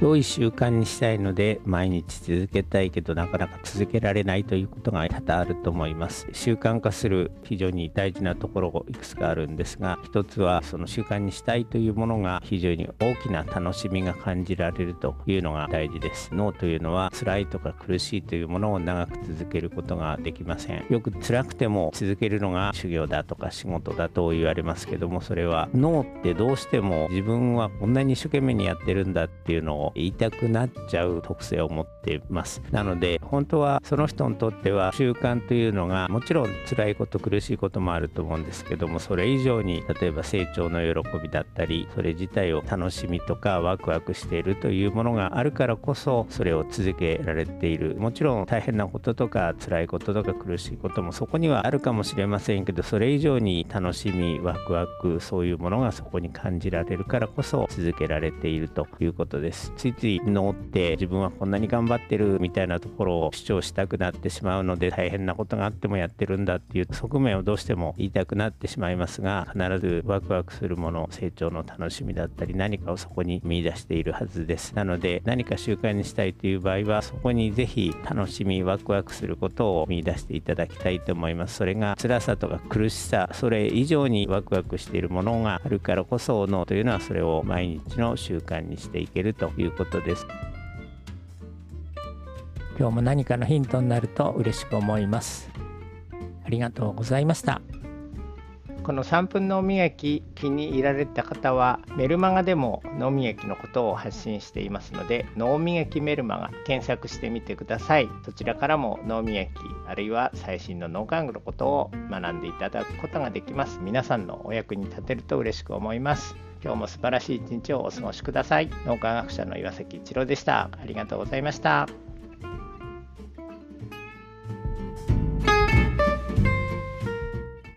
良い習慣にしたいので毎日続けたいけどなかなか続けられないということが多々あると思います。習慣化する非常に大事なところがいくつかあるんですが一つはその習慣にしたいというものが非常に大きな楽しみが感じられるというのが大事です。脳というのは辛いとか苦しいというものを長く続けることができません。よく辛くても続けるのが修行だとか仕事だと言われますけどもそれは脳ってどうしても自分はこんなに一生懸命にやってるんだっていうのを言いたくなっちゃう特性を持っています。なので本当はその人にとっては習慣というのがもちろん辛いこと苦しいこともあると思うんですけどもそれ以上に例えば成長の喜びだったりそれ自体を楽しみとかワクワクしているというものがあるからこそそれを続けられている。もちろん大変なこととか辛いこととか苦しいこともそこにはあるかもしれませんけどそれ以上に楽しみワクワクそういうものがそこに感じられるからこそ続けられているということです。ついつい脳って自分はこんなに頑張ってるみたいなところを主張したくなってしまうので大変なことがあってもやってるんだっていう側面をどうしても言いたくなってしまいますが必ずワクワクするもの成長の楽しみだったり何かをそこに見出しているはずです。なので何か習慣にしたいという場合はそこにぜひ楽しみワクワクすることを見出していただきたいと思います。それが辛さとか苦しさそれ以上にワクワクしているものがあるからこそ脳というのはそれを毎日の習慣にしていけるということです。今日も何かのヒントになると嬉しく思います。ありがとうございました。この3分脳磨き気に入られた方はメルマガでも脳磨きのことを発信していますので脳磨きメルマガ検索してみてください。そちらからも脳磨きあるいは最新の脳科学のことを学んでいただくことができます。皆さんのお役に立てると嬉しく思います今日も素晴らしい一日をお過ごしください。脳科学者の岩崎一郎でした。ありがとうございました。